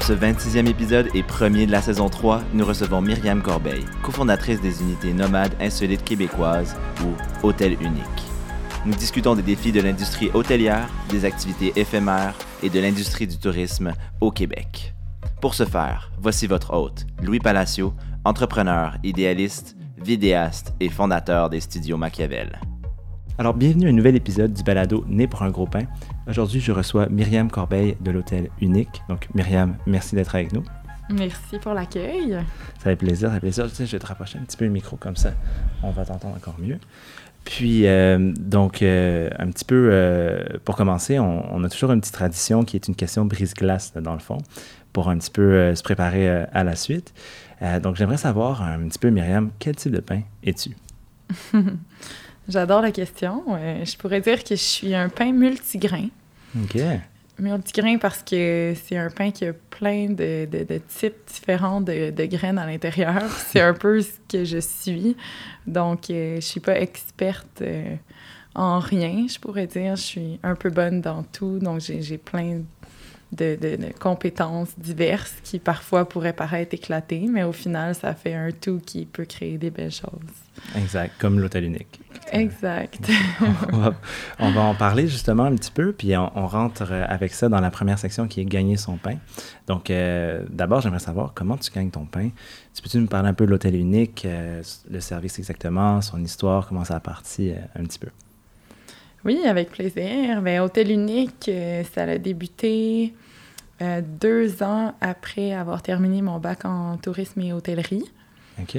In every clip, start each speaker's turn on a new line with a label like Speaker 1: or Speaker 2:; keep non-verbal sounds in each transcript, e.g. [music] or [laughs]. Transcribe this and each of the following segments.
Speaker 1: Pour ce 26e épisode et premier de la saison 3, nous recevons Myriam Corbeil, cofondatrice des unités nomades insolites québécoises ou Hôtel Unique. Nous discutons des défis de l'industrie hôtelière, des activités éphémères et de l'industrie du tourisme au Québec. Pour ce faire, voici votre hôte, Louis Palacio, entrepreneur, idéaliste, vidéaste et fondateur des studios Machiavel. Alors, bienvenue à un nouvel épisode du balado Né pour un gros pain. Aujourd'hui, je reçois Myriam Corbeil de l'Hôtel Unique. Donc, Myriam, merci d'être avec nous.
Speaker 2: Merci pour l'accueil.
Speaker 1: Ça fait plaisir, ça fait plaisir. Tu sais, je vais te rapprocher un petit peu le micro comme ça. On va t'entendre encore mieux. Puis, euh, donc, euh, un petit peu euh, pour commencer, on, on, a toujours une petite tradition qui est une question brise-glace, dans le fond, pour un petit peu se préparer à la suite. donc, j'aimerais savoir un petit peu, Myriam, quel type de pain es-tu? [laughs]
Speaker 2: J'adore la question. je pourrais dire que je suis un pain multigrain.
Speaker 1: OK.
Speaker 2: Multigrain parce que c'est un pain qui a plein de, de, types différents de, de graines à l'intérieur. [laughs] c'est un peu ce que je suis. Donc, euh, je suis pas experte euh, en rien, je pourrais dire. Je suis un peu bonne dans tout. Donc, j'ai plein de, de, compétences diverses qui parfois pourraient paraître éclatées, mais au final, ça fait un tout qui peut créer des belles choses.
Speaker 1: Exact, comme l'hôtel unique.
Speaker 2: Exact. [laughs]
Speaker 1: on, va, on, va, en parler justement un petit peu, puis on, rentre avec ça dans la première section qui est gagner son pain. Donc, euh, d'abord, j'aimerais savoir comment tu gagnes ton pain. Tu peux-tu nous parler un peu de l'hôtel unique, euh, le service exactement, son histoire, comment ça a parti euh, un petit peu?
Speaker 2: Oui, avec plaisir. Bien, Hôtel Unique, ça a débuté euh, deux ans après avoir terminé mon bac en tourisme et hôtellerie.
Speaker 1: OK.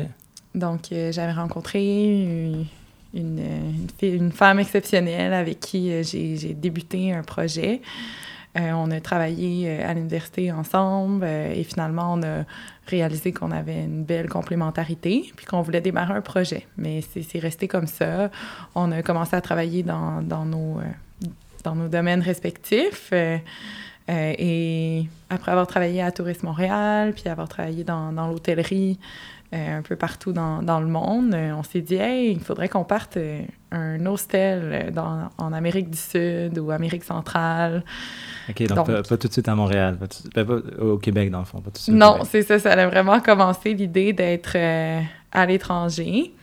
Speaker 2: Donc, euh, j'avais rencontré une, une, femme exceptionnelle avec qui euh, j'ai débuté un projet. On a travaillé à l'université ensemble et finalement, on a réalisé qu'on avait une belle complémentarité puis qu'on voulait démarrer un projet. Mais c'est resté comme ça. On a commencé à travailler dans, dans nos, dans nos domaines respectifs. Euh, et après avoir travaillé à Tourisme Montréal, puis avoir travaillé dans, dans l'hôtellerie euh, un peu partout dans, dans le monde, euh, on s'est dit, hey, il faudrait qu'on parte un hostel dans, en Amérique du Sud ou Amérique centrale.
Speaker 1: OK, donc, pas, tout de suite à Montréal, pas, pas, au Québec dans le fond, pas tout de suite.
Speaker 2: Non, c'est ça, ça a vraiment commencé l'idée d'être à l'étranger.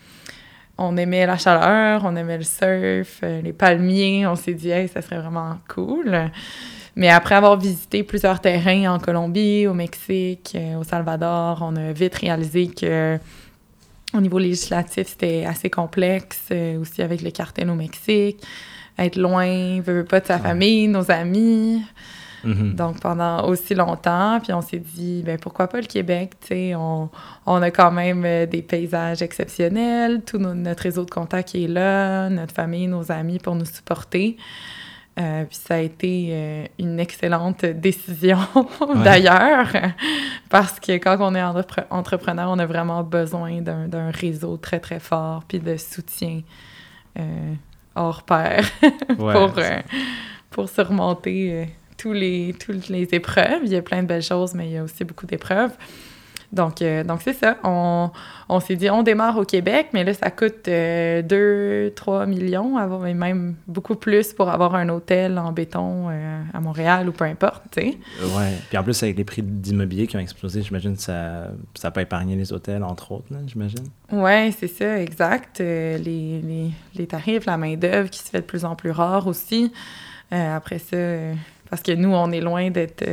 Speaker 2: On aimait la chaleur, on aimait le surf, les palmiers, on s'est dit, hey, ça serait vraiment cool. Mais après avoir visité plusieurs terrains en Colombie, au Mexique, euh, au Salvador, on a vite réalisé que au niveau législatif, c'était assez complexe, euh, aussi avec le cartel au Mexique, être loin, veut pas de sa famille, nos amis. Mm-hmm. Donc, pendant aussi longtemps, puis on s'est dit, ben pourquoi pas le Québec, tu sais, on, on, a quand même euh, des paysages exceptionnels, tout notre réseau de contacts est là, notre famille, nos amis pour nous supporter. Euh, puis ça a été euh, une excellente décision [laughs] d'ailleurs, parce que quand on est entrepreneur, on a vraiment besoin d'un réseau très très fort, puis de soutien euh, hors pair [laughs] pour, pour surmonter tous les, toutes les épreuves. Il y a plein de belles choses, mais il y a aussi beaucoup d'épreuves. Donc, euh, donc c'est ça. On, on s'est dit, on démarre au Québec, mais là, ça coûte 2-3 euh, millions, et même beaucoup plus pour avoir un hôtel en béton euh, à Montréal ou peu importe, tu sais.
Speaker 1: Ouais. Puis en plus, avec les prix d'immobilier qui ont explosé, j'imagine que ça, ça peut épargner les hôtels, entre autres, j'imagine.
Speaker 2: Oui, c'est ça, exact. les, les, les, tarifs, la main-d'œuvre qui se fait de plus en plus rare aussi. après ça, parce que nous, on est loin d'être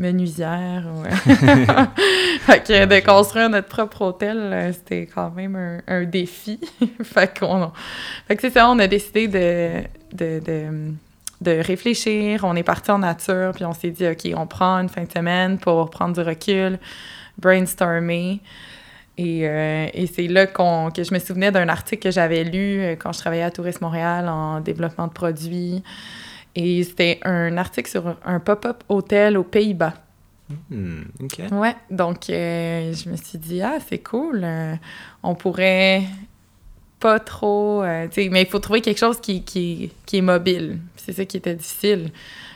Speaker 2: menuisière. [laughs] [laughs] fait que de construire notre propre hôtel, euh, c'était quand même un, défi. [laughs] fait, qu'on, fait que c'est ça, on a décidé de, de, de, de, réfléchir. On est parti en nature, puis on s'est dit, OK, on prend une fin de semaine pour prendre du recul, brainstormer. Et, euh, et c'est là qu'on, que je me souvenais d'un article que j'avais lu euh, quand je travaillais à Tourisme Montréal en développement de produits. Et c'était un article sur un pop-up hôtel aux Pays-Bas.
Speaker 1: OK.
Speaker 2: Ouais, donc euh, je me suis dit, ah, c'est cool. euh, on pourrait pas trop. euh, mais il faut trouver quelque chose qui, qui, qui est mobile. C'est ça qui était difficile.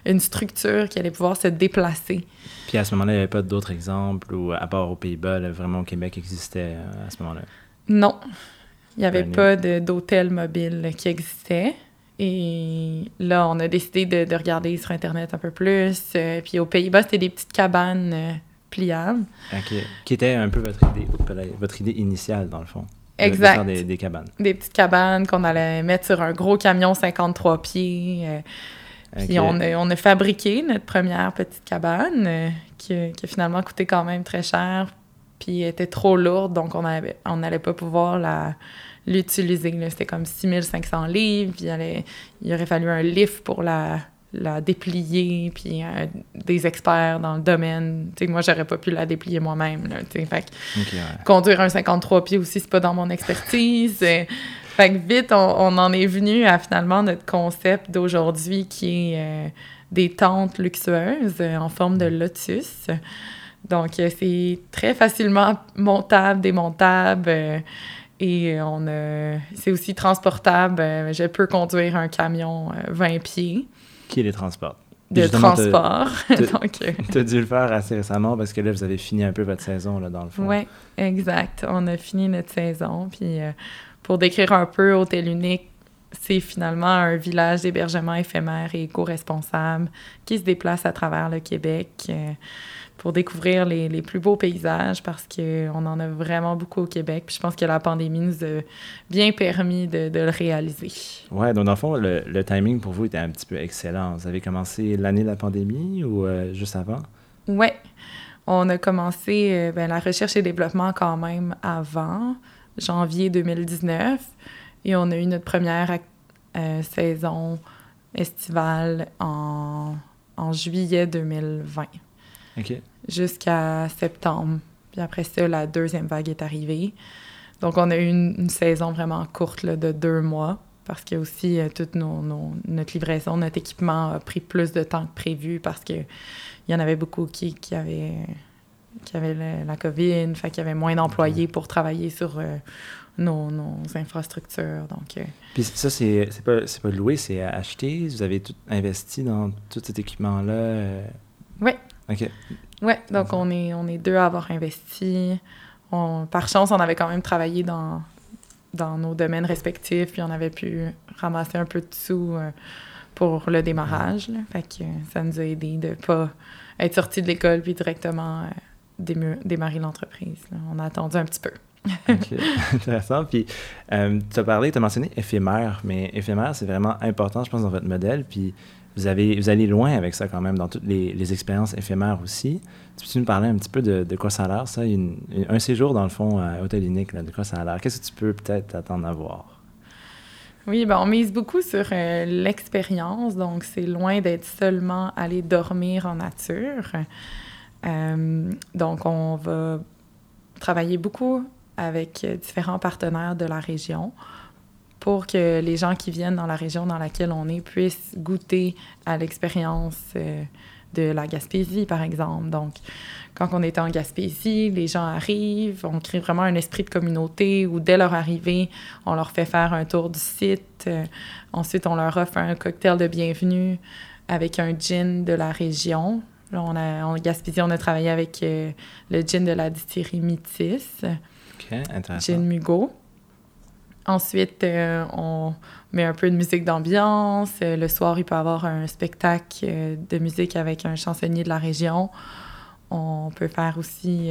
Speaker 2: Une structure qui allait pouvoir se déplacer.
Speaker 1: Puis à ce moment-là, il n'y avait pas d'autres exemples, ou à part aux Pays-Bas, vraiment au Québec existait euh, à ce moment-là?
Speaker 2: Non, il n'y avait pas d'hôtel mobile qui existait. Et là, on a décidé de, de regarder sur Internet un peu plus. Euh, puis aux Pays-Bas, c'était des petites cabanes euh, pliables.
Speaker 1: OK. Qui était un peu votre idée, votre idée initiale, dans le fond. de- de
Speaker 2: Exact.
Speaker 1: faire des, des cabanes.
Speaker 2: Des petites cabanes qu'on allait mettre sur un gros camion 53 pieds. euh, Puis on a, on a fabriqué notre première petite cabane euh, qui, qui a finalement coûté quand même très cher. Puis était trop lourde, donc on n'allait on allait pas pouvoir la l'utiliser. C'était comme 6500 livres, puis il, allait- il aurait fallu un lift pour la, la déplier, puis euh, des experts dans le domaine. Tu sais, moi, j'aurais pas pu la déplier moi-même. là, tu sais. Fait que
Speaker 1: OK, ouais.
Speaker 2: conduire un 53 pieds aussi, c'est pas dans mon expertise. Euh, fait que vite, on, on en est venu à finalement notre concept d'aujourd'hui qui est euh, des tentes luxueuses euh, en forme de lotus. Donc, c'est très facilement montable, démontable. Euh, et on a- c'est aussi transportable. Euh, je peux conduire un camion euh, 20 pieds
Speaker 1: Qui les transporte?
Speaker 2: de
Speaker 1: Justement,
Speaker 2: transport. [laughs] euh,
Speaker 1: Tu as dû le faire assez récemment parce que là, vous avez fini un peu votre saison, là, dans le fond.
Speaker 2: Oui, exact. On a fini notre saison. Puis euh, pour décrire un peu Hôtel Unique, c'est finalement un village d'hébergement éphémère et éco-responsable qui se déplace à travers le Québec euh, pour découvrir les, les plus beaux paysages parce qu'on en a vraiment beaucoup au Québec. Puis je pense que la pandémie nous a bien permis de, de le réaliser.
Speaker 1: Ouais, donc dans le fond, le, le timing pour vous était un petit peu excellent. Vous avez commencé l'année de la pandémie ou euh, juste avant?
Speaker 2: Oui, on a commencé euh, ben, la recherche et développement quand même avant, janvier 2019, et on a eu notre première euh, saison estivale en, en juillet 2020 Jusqu'à septembre. Puis après ça, la deuxième vague est arrivée. Donc, on a eu une, une saison vraiment courte là, de deux mois parce que aussi euh, toute nos, nos- notre livraison, notre équipement a pris plus de temps que prévu parce que il y en avait beaucoup qui, qui avaient, qui avaient le- la COVID, fait qu'il y avait moins d'employés pour travailler sur euh, nos, nos infrastructures. Donc, euh,
Speaker 1: Puis ça, c'est c'est pas, c'est pas loué, c'est acheté. Vous avez tout investi dans tout cet équipement-là. euh,
Speaker 2: Oui.
Speaker 1: OK.
Speaker 2: Ouais, donc on est, on est deux à avoir investi. On- par chance, on avait quand même travaillé dans, dans nos domaines respectifs, puis on avait pu ramasser un peu de sous euh, pour le démarrage. là. Fait que ça nous a aidé de pas être sortis de l'école puis directement euh, démarrer l'entreprise. On a attendu un petit peu.
Speaker 1: OK. [laughs] Intéressant. Puis, euh, tu as parlé, tu as mentionné éphémère, mais éphémère, c'est vraiment important, je pense, dans votre modèle. Puis, vous, avez, vous allez loin avec ça quand même, dans toutes les, expériences éphémères aussi. Tu peux nous parler un petit peu de, de quoi ça a l'air, ça? Un séjour, dans le fond, à Hôtel Unique, là, de quoi ça a l'air? Qu'est-ce que tu peux peut-être attendre à voir?
Speaker 2: Oui, ben on mise beaucoup sur euh, l'expérience, donc c'est loin d'être seulement aller dormir en nature. Euh, donc on va travailler beaucoup avec euh, différents partenaires de la région pour que les gens qui viennent dans la région dans laquelle on est puissent goûter à l'expérience euh, de la Gaspésie, par exemple. Donc, quand on est en Gaspésie, les gens arrivent, on crée vraiment un esprit de communauté où dès leur arrivée, on leur fait faire un tour du site. Euh, ensuite, on leur offre un cocktail de bienvenue avec un gin de la région. Là, on a, en Gaspésie, on a travaillé avec euh, le gin de la distillerie Métis,
Speaker 1: OK, intéressant.
Speaker 2: gin Mugo. Ensuite, euh, on met un peu de musique d'ambiance. Euh, le soir, il peut y avoir un spectacle euh, de musique avec un chansonnier de la région. On peut faire aussi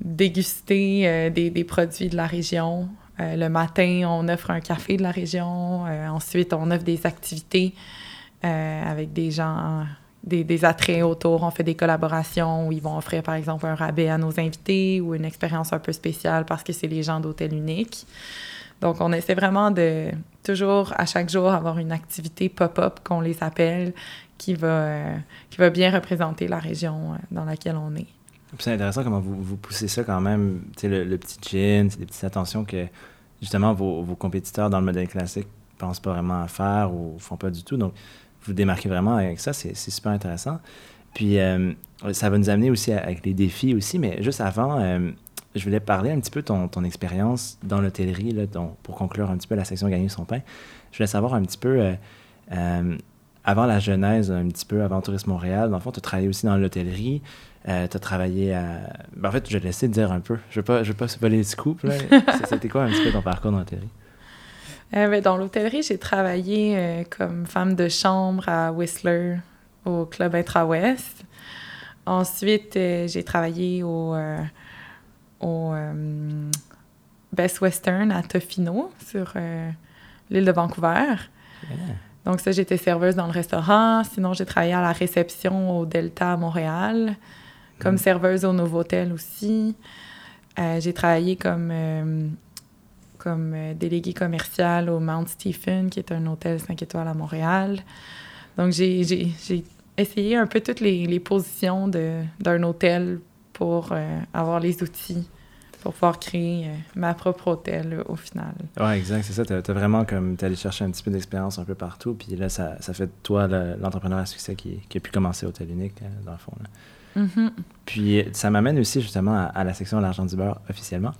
Speaker 2: déguster des, des produits de la région. Le matin, on offre un café de la région. Ensuite, on offre des activités avec des gens, des, des attraits autour. On fait des collaborations où ils vont offrir, par exemple, un rabais à nos invités ou une expérience un peu spéciale parce que c'est les gens d'hôtel unique. Donc, on essaie vraiment de toujours, à chaque jour, avoir une activité pop-up qu'on les appelle qui va, euh, qui va bien représenter la région euh, dans laquelle on est.
Speaker 1: C'est intéressant comment vous, vous poussez ça quand même, le, le petit gin, des petites attentions que justement vos, vos, compétiteurs dans le modèle classique pensent pas vraiment à faire ou font pas du tout. Donc, vous démarquez vraiment avec ça, c'est super intéressant. Puis, euh, ça va nous amener aussi avec les défis aussi, mais juste avant, je voulais parler un petit peu de ton, ton expérience dans l'hôtellerie, pour conclure un petit peu la section Gagner son pain. Je voulais savoir un petit peu, euh, avant la genèse, un petit peu avant Tourisme Montréal, dans le fond, tu as travaillé aussi dans l'hôtellerie. tu as travaillé à. Ben, en fait, je vais te laisser te dire un peu. Je ne vais, pas se voler le scoop. [laughs] C'était quoi un petit peu ton parcours dans l'hôtellerie?
Speaker 2: Ben, dans l'hôtellerie, j'ai travaillé comme femme de chambre à Whistler, au Club Intra-Ouest. Ensuite, euh, j'ai travaillé au, euh, au euh, Best Western à Tofino, sur l'île de Vancouver. Donc ça, j'étais serveuse dans le restaurant. Sinon, j'ai travaillé à la réception au Delta à Montréal, comme mm. serveuse au Novotel aussi. j'ai travaillé comme, comme déléguée commerciale au Mount Stephen, qui est un hôtel 5 étoiles à Montréal. Donc, j'ai essayer un peu toutes les, les positions d'un hôtel pour euh, avoir les outils pour pouvoir créer euh, ma propre hôtel au final.
Speaker 1: Oui, exact, c'est ça. Tu as, vraiment comme, tu allé chercher un petit peu d'expérience un peu partout, puis là, ça, ça fait de toi l'entrepreneur à succès qui, qui, a pu commencer Hôtel Unique, hein, dans le fond. Là.
Speaker 2: Mm-hmm.
Speaker 1: Puis ça m'amène aussi justement à, la section l'argent du beurre officiellement.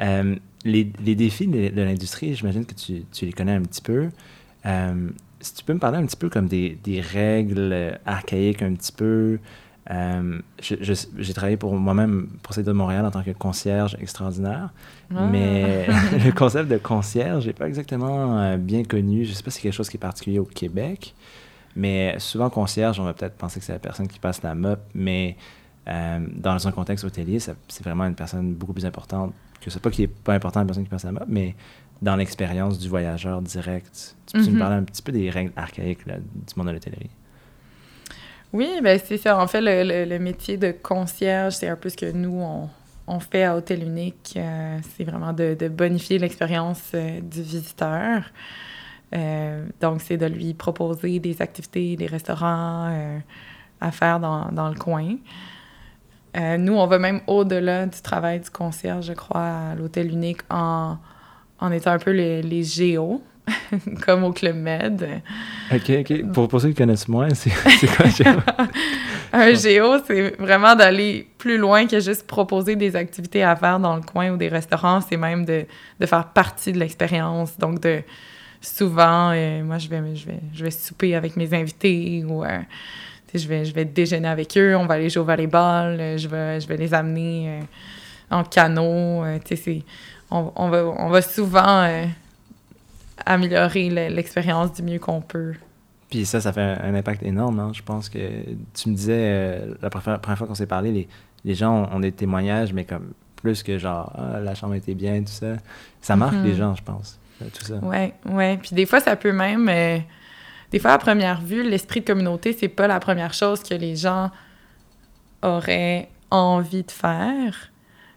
Speaker 1: Euh, les, les, défis de, l'industrie, j'imagine que tu, tu, les connais un petit peu si tu peux me parler un petit peu comme des, des règles euh, archaïques un petit peu. Euh, j'ai travaillé pour moi-même pour Cité de Montréal en tant que concierge extraordinaire, ah. mais [laughs] [laughs] le concept de concierge n'est pas exactement euh, bien connu. Je ne sais pas si c'est quelque chose qui est particulier au Québec, mais souvent concierge, on va peut-être penser que c'est la personne qui passe la mop, mais dans un contexte hôtelier, c'est vraiment une personne beaucoup plus importante que ce pas qui est pas important la personne qui passe la mop, mais dans l'expérience du voyageur direct. Tu peux me mhm. parler un petit peu des règles archaïques du monde de l'hôtellerie?
Speaker 2: Oui, ben c'est ça. En fait, le, métier de concierge, c'est un peu ce que nous, on, fait à Hôtel Unique. Euh, c'est vraiment de, bonifier l'expérience euh, du visiteur. Euh, donc, c'est de lui proposer des activités, des restaurants à faire dans, dans le coin. nous, on va même au-delà du travail du concierge, je crois, à l'Hôtel Unique en on était un peu les, les géos, [laughs] comme au Club Med.
Speaker 1: OK, OK. Pour, pour ceux qui connaissent moins, c'est [laughs] quoi un géo? [laughs]
Speaker 2: un géo, c'est vraiment d'aller plus loin que juste proposer des activités à faire dans le coin ou des restaurants. C'est même de, de, faire partie de l'expérience. Donc, de souvent, euh, moi, je vais, je, vais, je vais souper avec mes invités ou euh, je, vais, je vais déjeuner avec eux. On va aller jouer au volleyball. Euh, je, vais, je vais les amener en canot. c'est on, va, on va souvent euh, améliorer l'expérience du mieux qu'on peut.
Speaker 1: Puis ça, ça fait un, impact énorme. Hein. Je pense que tu me disais, euh, la première, fois qu'on s'est parlé, les, les, gens ont, des témoignages, mais comme plus que genre, ah, la chambre était bien, tout ça. Ça marque les gens, je pense. Euh, tout ça.
Speaker 2: Ouais, ouais. Puis des fois, ça peut même. des fois, à première vue, l'esprit de communauté, c'est pas la première chose que les gens auraient envie de faire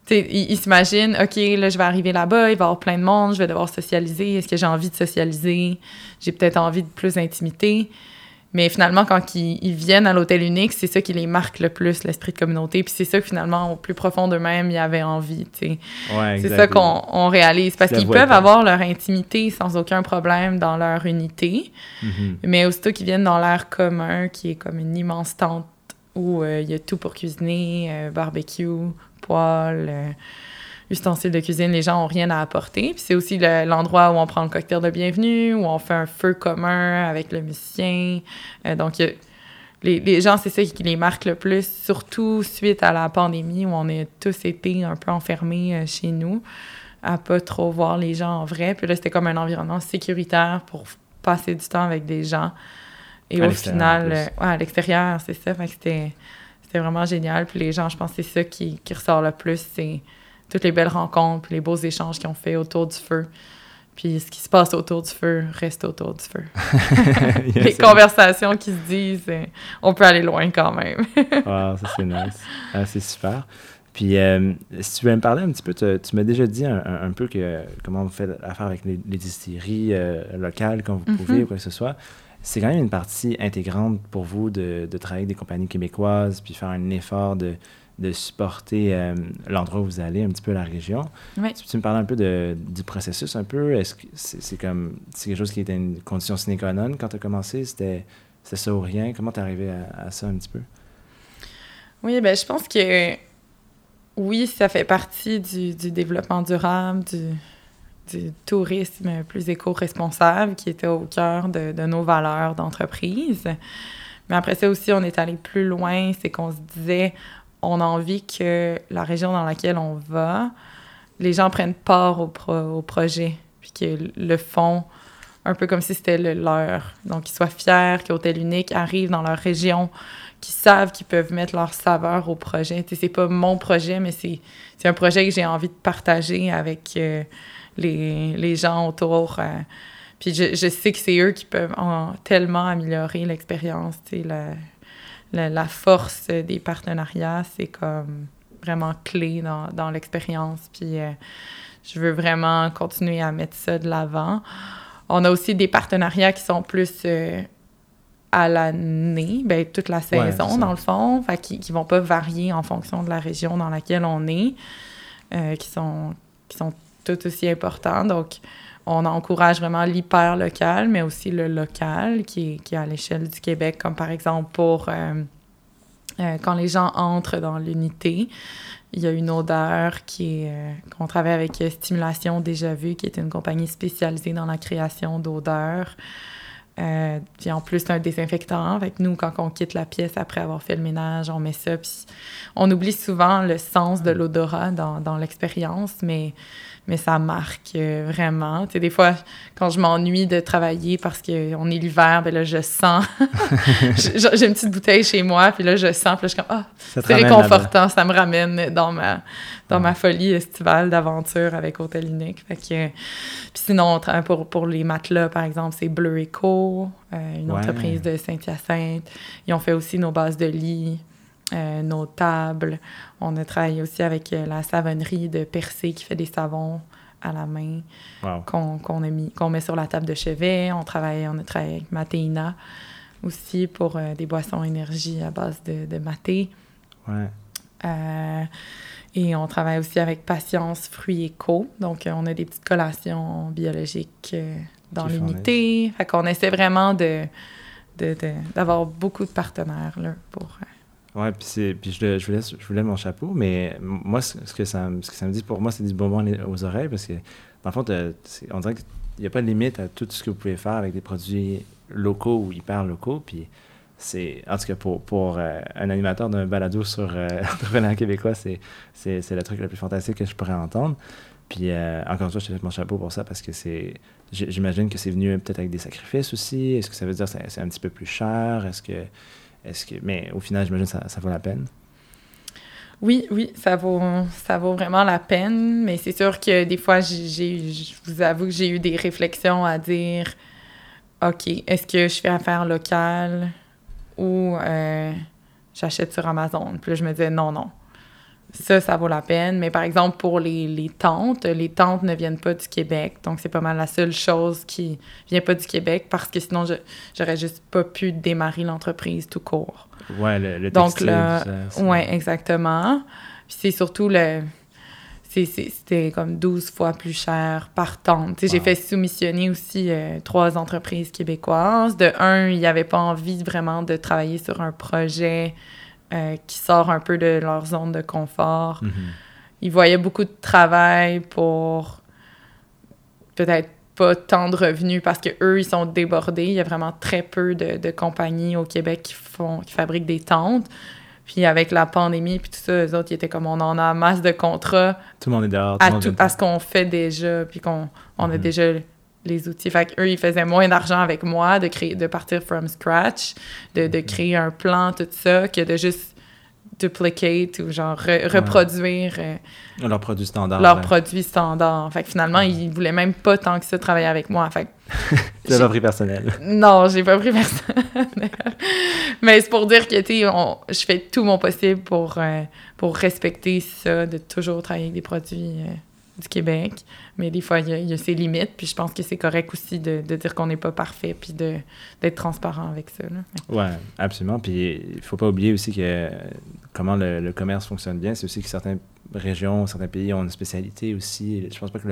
Speaker 2: il, s'imagine, OK, là, je vais arriver là-bas, il va y avoir plein de monde, je vais devoir socialiser. Est-ce que j'ai envie de socialiser? J'ai peut-être envie de plus d'intimité. Mais finalement, quand ils, viennent à l'hôtel unique, c'est ça qui les marque le plus, l'esprit de communauté. Puis c'est ça que finalement, au plus profond d'eux-mêmes, ils avaient envie.
Speaker 1: Ouais,
Speaker 2: c'est ça qu'on réalise. Parce qu'ils peuvent avoir leur intimité sans aucun problème dans leur unité. Mm-hmm. Mais aussitôt qu'ils viennent dans l'air commun, qui est comme une immense tente où euh, il y a tout pour cuisiner, euh, barbecue, poêle, euh, ustensiles de cuisine, les gens ont rien à apporter. Puis c'est aussi l'endroit où on prend le cocktail de bienvenue, où on fait un feu commun avec le musicien. donc, les, les, gens, c'est ça qui les marque le plus, surtout suite à la pandémie où on a tous été un peu enfermés chez nous, à pas trop voir les gens en vrai. Puis là, c'était comme un environnement sécuritaire pour passer du temps avec des gens. Et au final, ouais, à l'extérieur, c'est ça. Fait que c'était, vraiment génial. Puis les gens, je pense que c'est ça qui, qui, ressort le plus. C'est toutes les belles rencontres, les beaux échanges qu'ils ont fait autour du feu. Puis ce qui se passe autour du feu reste autour du feu. [laughs] les conversations qui se disent, euh, on peut aller loin quand même.
Speaker 1: wow, [laughs] ça c'est nice. Ah, c'est super. Puis, euh, si tu veux me parler un petit peu, tu, m'as déjà dit un, peu que, comment vous faites affaire avec les, distilleries euh, locales quand vous pouvez mm-hmm. ou quoi que ce soit c'est quand même une partie intégrante pour vous de, travailler avec des compagnies québécoises, puis faire un effort de, de supporter euh, l'endroit où vous allez, un petit peu la région.
Speaker 2: Oui.
Speaker 1: Tu peux me parler un peu de, du processus un peu? Est-ce que c'est c'est comme c'est quelque chose qui était une condition sine qua non quand tu as commencé? C'était c'était ça ou rien? Comment t'es arrivé à, à ça un petit peu?
Speaker 2: Oui, ben je pense que oui, ça fait partie du, du développement durable, du, du tourisme plus éco-responsable qui était au cœur de, de nos valeurs d'entreprise. Mais après ça aussi, on est allé plus loin, c'est qu'on se disait, on a envie que la région dans laquelle on va, les gens prennent part au, pro- au projet, puis qu'ils le font un peu comme si c'était le leur. Donc, qu'ils soient fiers qu'Hôtel Unique arrive dans leur région, qu'ils savent qu'ils peuvent mettre leur saveur au projet. Tu sais, c'est pas mon projet, mais c'est un projet que j'ai envie de partager avec euh, les, les gens autour. euh. puis je, je sais que c'est eux qui peuvent en- tellement améliorer l'expérience. La, la, la force des partenariats, c'est comme vraiment clé dans, dans l'expérience. Puis euh, je veux vraiment continuer à mettre ça de l'avant. On a aussi des partenariats qui sont plus euh, à l'année, ben, toute la saison, dans le fond, fait, qui, qui vont pas varier en fonction de la région dans laquelle on est, euh, qui, sont, qui sont tout aussi importants. Donc, on encourage vraiment l'hyper local, mais aussi le local qui est, qui à l'échelle du Québec, comme par exemple pour euh, euh, quand les gens entrent dans l'unité, il y a une odeur qui est euh, qu'on travaille avec Stimulation Déjà Vu, qui est une compagnie spécialisée dans la création d'odeurs. Puis en plus, c'est un désinfectant. Que nous, quand on quitte la pièce après avoir fait le ménage, on met ça. Puis on oublie souvent le sens de l'odorat dans, dans l'expérience, mais, mais ça marque euh, vraiment. Tu sais, des fois, quand je m'ennuie de travailler parce qu'on est l'hiver, ben là, je sens. [laughs] J'ai une petite bouteille chez moi, puis là, je sens, puis là, je suis comme, ah, c'est réconfortant, ça me ramène dans ma, dans
Speaker 1: Ouais.
Speaker 2: ma folie estivale d'aventure avec Hôtel Unique. Fait que, puis sinon, pour, pour les matelas, par exemple, c'est Bleu Eco, euh, une
Speaker 1: Ouais.
Speaker 2: entreprise de Saint-Hyacinthe. Ils ont fait aussi nos bases de lit, euh, nos tables. On a travaillé aussi avec euh, la savonnerie de Percé qui fait des savons à la main
Speaker 1: Wow.
Speaker 2: qu'on qu'on a mis qu'on met sur la table de chevet. On travaille, on a travaillé avec Matéina aussi pour euh, des boissons énergie à base de, de maté.
Speaker 1: Ouais.
Speaker 2: Euh, et on travaille aussi avec Patience Fruits Éco. Donc, euh, on a des petites collations biologiques dans l'unité. Fait qu'on essaie vraiment de- d'avoir beaucoup de partenaires là, pour... euh,
Speaker 1: Ouais, puis, puis je, je, vous laisse, je vous lève mon chapeau, mais moi, ce que ça, ce que ça me dit pour moi, c'est du bonbon aux oreilles, parce que, dans le fond, on dirait qu'il n'y a pas de limite à tout ce que vous pouvez faire avec des produits locaux ou hyper locaux, puis c'est, en tout cas, pour, pour euh, un animateur d'un balado sur euh, [laughs] l'entrepreneuriat québécois, c'est, c'est, le truc le plus fantastique que je pourrais entendre. Puis, euh, encore une fois, je te lève mon chapeau pour ça, parce que c'est, j'imagine que c'est venu peut-être avec des sacrifices aussi. Est-ce que ça veut dire que c'est un petit peu plus cher? Est-ce que... Mais au final, j'imagine que ça, ça vaut la peine.
Speaker 2: Oui, oui, ça vaut, ça vaut vraiment la peine, mais c'est sûr que des fois, j'ai- j'ai, je vous avoue que j'ai eu des réflexions à dire OK, est-ce que je fais affaire locale ou euh, j'achète sur Amazon? Puis là, je me disais non, non. Ça, ça vaut la peine. Mais par exemple, pour les, les tentes, les tentes ne viennent pas du Québec. Donc, c'est pas mal la seule chose qui vient pas du Québec parce que sinon, je, j'aurais juste pas pu démarrer l'entreprise tout court.
Speaker 1: Ouais, le, le
Speaker 2: Donc
Speaker 1: textile,
Speaker 2: là,
Speaker 1: ça, c'est-
Speaker 2: Oui, exactement. Puis c'est surtout le. C'était comme 12 fois plus cher par tente. J'ai fait soumissionner aussi euh, trois entreprises québécoises. De un, ils n'avaient pas envie vraiment de travailler sur un projet euh, qui sort un peu de leur zone de confort.
Speaker 1: Mhm.
Speaker 2: Ils voyaient beaucoup de travail pour peut-être pas tant de revenus parce que eux ils sont débordés. Il y a vraiment très peu de, de compagnies au Québec qui font qui fabriquent des tentes. Puis avec la pandémie puis tout ça, eux autres ils étaient comme on en a masse de contrats
Speaker 1: Tout le monde est dehors. Tout
Speaker 2: à
Speaker 1: monde
Speaker 2: tout à ce qu'on fait déjà puis qu'on on a
Speaker 1: Mhm.
Speaker 2: déjà les outils. Fait qu'eux, ils faisaient moins d'argent avec moi de créer de partir from scratch, de, de
Speaker 1: Mhm.
Speaker 2: créer un plan tout ça que de juste duplicate ou genre re- reproduire euh,
Speaker 1: Leurs produits standards.
Speaker 2: leurs produits standards. Fait que finalement, ils voulaient même pas tant que ça travailler avec moi. Fait que
Speaker 1: pas pris personnel.
Speaker 2: non, j'ai pas pris personne. [laughs] Mais c'est pour dire que, tu sais, on- je fais tout mon possible pour, euh, pour respecter ça, de toujours travailler avec des produits euh, du Québec. Mais des fois, il y, a, il y a ses limites. Puis je pense que c'est correct aussi de, de dire qu'on n'est pas parfait, puis d'être transparent avec ça.
Speaker 1: Ouais, absolument. Puis il faut pas oublier aussi que euh, comment le, le commerce fonctionne bien, c'est aussi que certaines régions, certains pays ont une spécialité aussi. Je pense pas que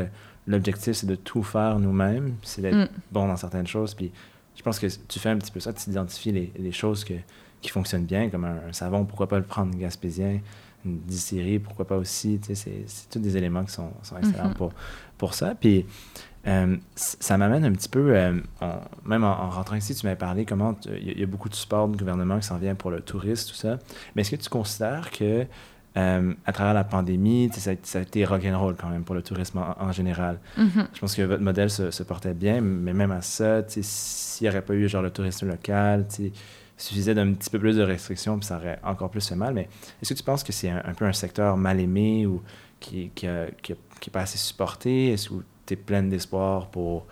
Speaker 1: l'objectif c'est de tout faire nous-mêmes, c'est d'être
Speaker 2: Mm.
Speaker 1: bon dans certaines choses. Puis je pense que tu fais un petit peu ça, tu identifies les, les choses que, qui fonctionnent bien, comme un, un savon, pourquoi pas le prendre gaspésien, une distillerie, pourquoi pas aussi? Tu sais, c'est- tous des éléments qui sont, sont excellents
Speaker 2: Mhm.
Speaker 1: pour, pour ça. Puis euh, ça m'amène un petit peu, euh, en- même en, en rentrant ici, tu m'avais parlé comment il y, a- il y a beaucoup de support du gouvernement qui s'en vient pour le tourisme, tout ça. Mais est-ce que tu considères que euh, à travers la pandémie, ça, a- ça a été rock'n'roll quand même pour le tourisme en, en général?
Speaker 2: Mhm.
Speaker 1: Je pense que votre modèle se, se portait bien, mais même à ça, s'il n'y aurait pas eu genre le tourisme local, il suffisait d'un petit peu plus de restrictions, puis ça aurait encore plus fait mal. Mais est-ce que tu penses que c'est un, un peu un secteur mal aimé ou qui qui, a- qui a- qui est pas assez supporté? Est-ce que tu es pleine d'espoir pour...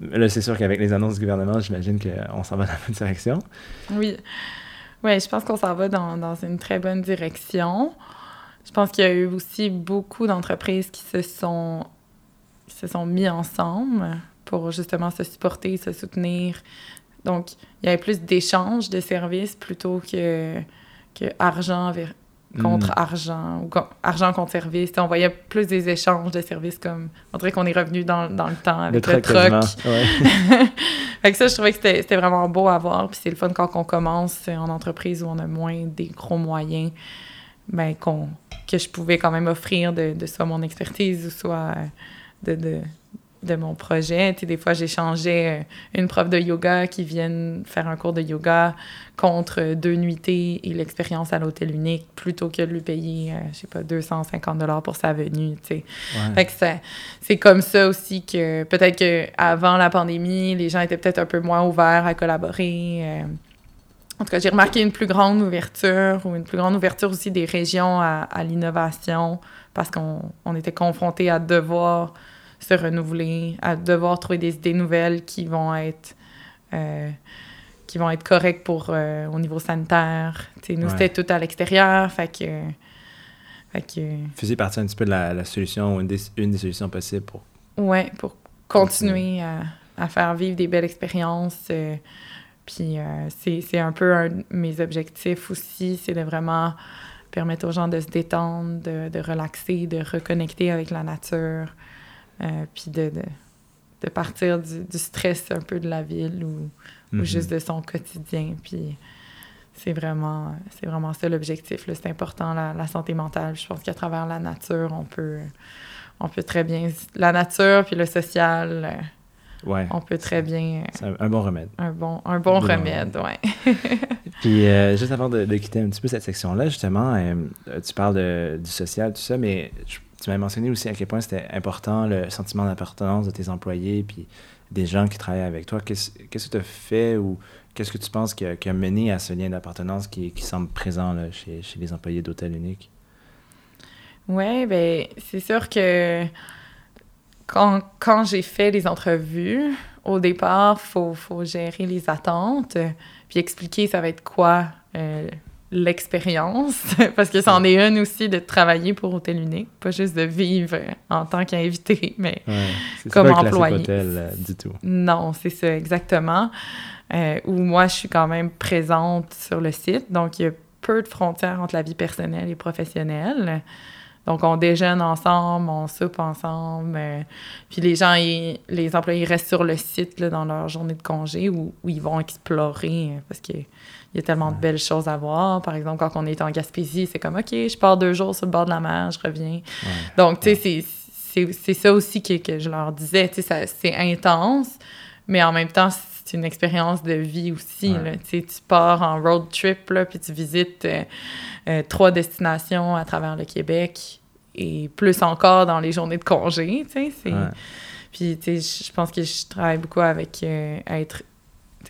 Speaker 1: Là, c'est sûr qu'avec les annonces du gouvernement, j'imagine qu'on s'en va dans la bonne direction.
Speaker 2: Oui. Ouais, je pense qu'on s'en va dans, une très bonne direction. Je pense qu'il y a eu aussi beaucoup d'entreprises qui se sont qui se sont mis ensemble pour justement se supporter, se soutenir. Donc, il y avait plus d'échanges de services plutôt que, que argent vers- contre
Speaker 1: Mm.
Speaker 2: argent ou argent contre service. On voyait plus des échanges de services comme on dirait qu'on est revenu dans, dans le temps avec le,
Speaker 1: truck. quasiment. Ouais. [laughs]
Speaker 2: fait que ça, je trouvais que c'était vraiment beau à voir. Puis c'est le fun quand on commence en entreprise où on a moins des gros moyens, ben, qu'on que je pouvais quand même offrir de, de soit mon expertise ou soit de, de, de mon projet. Tu sais, des fois, j'échangeais euh, une prof de yoga qui vienne faire un cours de yoga contre deux nuitées et l'expérience à l'hôtel unique plutôt que de lui payer, euh, je sais pas, 250 dollars pour sa venue, tu sais.
Speaker 1: Ouais.
Speaker 2: Fait que c'est comme ça aussi que peut-être qu'avant la pandémie, les gens étaient peut-être un peu moins ouverts à collaborer. euh. En tout cas, j'ai remarqué une plus grande ouverture ou une plus grande ouverture aussi des régions à, à l'innovation parce qu'on on était confrontés à devoir se renouveler, à devoir trouver des idées nouvelles qui vont être euh, qui vont être correctes pour euh, au niveau sanitaire. Tu sais, nous,
Speaker 1: Ouais.
Speaker 2: c'était tout à l'extérieur, fait que fait que
Speaker 1: Faisait partie un petit peu de la, la solution ou une des, une des solutions possibles pour...
Speaker 2: Ouais, pour continuer à, à faire vivre des belles expériences. euh, puis euh, c'est c'est un peu un de mes objectifs aussi, c'est de vraiment permettre aux gens de se détendre, de, de relaxer, de reconnecter avec la nature, euh, puis de, de, de partir du, du stress un peu de la ville ou, ou
Speaker 1: Mhm.
Speaker 2: juste de son quotidien. Puis c'est vraiment, c'est vraiment ça l'objectif. là. C'est important, la, la santé mentale. Je pense qu'à travers la nature, on peut, on peut très bien... La nature puis le social, euh,
Speaker 1: Ouais,
Speaker 2: on peut très bien... euh,
Speaker 1: c'est un, un bon remède.
Speaker 2: Un bon, un bon
Speaker 1: Bon
Speaker 2: remède, ouais. [laughs]
Speaker 1: Puis, euh, juste avant de, de quitter un petit peu cette section-là, justement, euh, tu parles de- du social, tout ça, mais je- tu m'as mentionné aussi à quel point c'était important le sentiment d'appartenance de tes employés, puis des gens qui travaillent avec toi. Qu'est-ce que tu as fait ou qu'est-ce que tu penses qui a, mené à ce lien d'appartenance qui, semble présent là, chez, les employés d'Hôtel Unique?
Speaker 2: Oui, ben c'est sûr que quand, quand j'ai fait les entrevues, au départ, il faut, faut gérer les attentes, puis expliquer ça va être quoi euh, l'expérience, [laughs] parce que c'en est une aussi de travailler pour Hôtel Unique, pas juste de vivre en tant qu'invité, [laughs] mais
Speaker 1: Ouais,
Speaker 2: Comme
Speaker 1: pas
Speaker 2: employé.
Speaker 1: hôtel euh, du tout.
Speaker 2: Non, c'est ça, exactement. Euh, où moi, je suis quand même présente sur le site. Donc, il y a peu de frontières entre la vie personnelle et professionnelle. Donc, on déjeune ensemble, on soupe ensemble. euh, puis les gens, ils- les employés restent sur le site là, dans leur journée de congé où, où ils vont explorer euh, parce qu'il y a tellement de belles choses à voir. Par exemple, quand on est en Gaspésie, c'est comme, OK, je pars deux jours sur le bord de la mer, je reviens.
Speaker 1: Ouais.
Speaker 2: Donc, tu sais, c'est- ça aussi que, que je leur disais. Tu sais, c'est intense, mais en même temps, c'est une expérience de vie aussi.
Speaker 1: Ouais.
Speaker 2: là. Tu pars en road trip, là, puis tu visites euh, euh, trois destinations à travers le Québec et plus encore dans les journées de congé. Tu sais, c'est...
Speaker 1: Ouais.
Speaker 2: Puis, je pense que je travaille beaucoup avec euh, être,